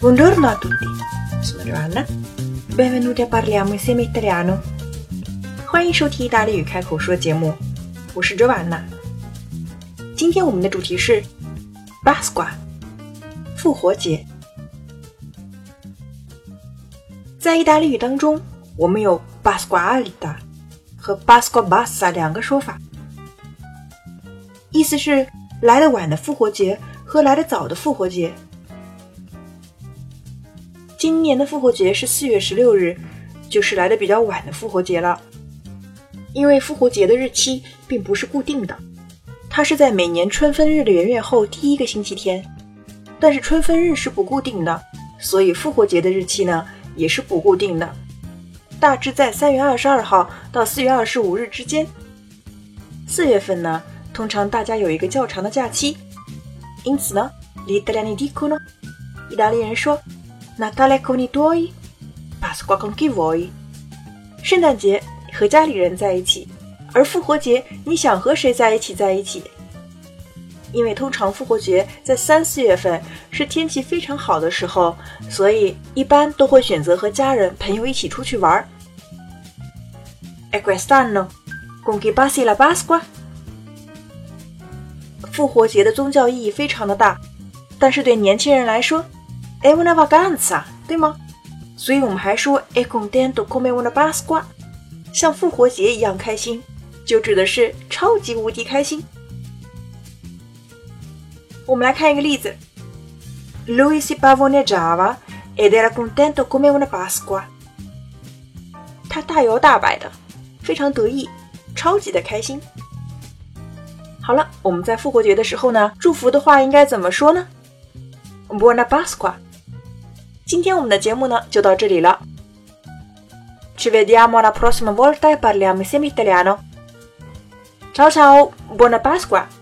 Buongiorno a tutti, sono Giovanna. Benvenuti a parliamo insieme italiano. 欢迎收听意大利语开口说节目，我是 Giovanna。今天我们的主题是 Pasqua，复活节。在意大利语当中，我们有 Pasqualita 和 Pasqua Bassa 两个说法，意思是来的晚的复活节和来的早的复活节。今年的复活节是四月十六日，就是来的比较晚的复活节了。因为复活节的日期并不是固定的，它是在每年春分日的元月后第一个星期天。但是春分日是不固定的，所以复活节的日期呢也是不固定的，大致在三月二十二号到四月二十五日之间。四月份呢，通常大家有一个较长的假期，因此呢，gli italiani dicono，意大利人说。Natale con i tuoi, Pasqua con chi vuoi。圣诞节和家里人在一起，而复活节你想和谁在一起在一起。因为通常复活节在三四月份是天气非常好的时候，所以一般都会选择和家人朋友一起出去玩。E quest'anno con chi passi la Pasqua？复活节的宗教意义非常的大，但是对年轻人来说。è una vacanza，对吗？所以我们还说 è contento come una Pasqua，像复活节一样开心，就指的是超级无敌开心。我们来看一个例子：Lui si pavoneggiava ed era contento come una Pasqua。他大摇大摆的，非常得意，超级的开心。好了，我们在复活节的时候呢，祝福的话应该怎么说呢？Buona Pasqua。今天我们的节目呢就到这里了。Ci vediamo la prossima volta e parliamo insieme italiano. Ciao ciao, buona Pasqua!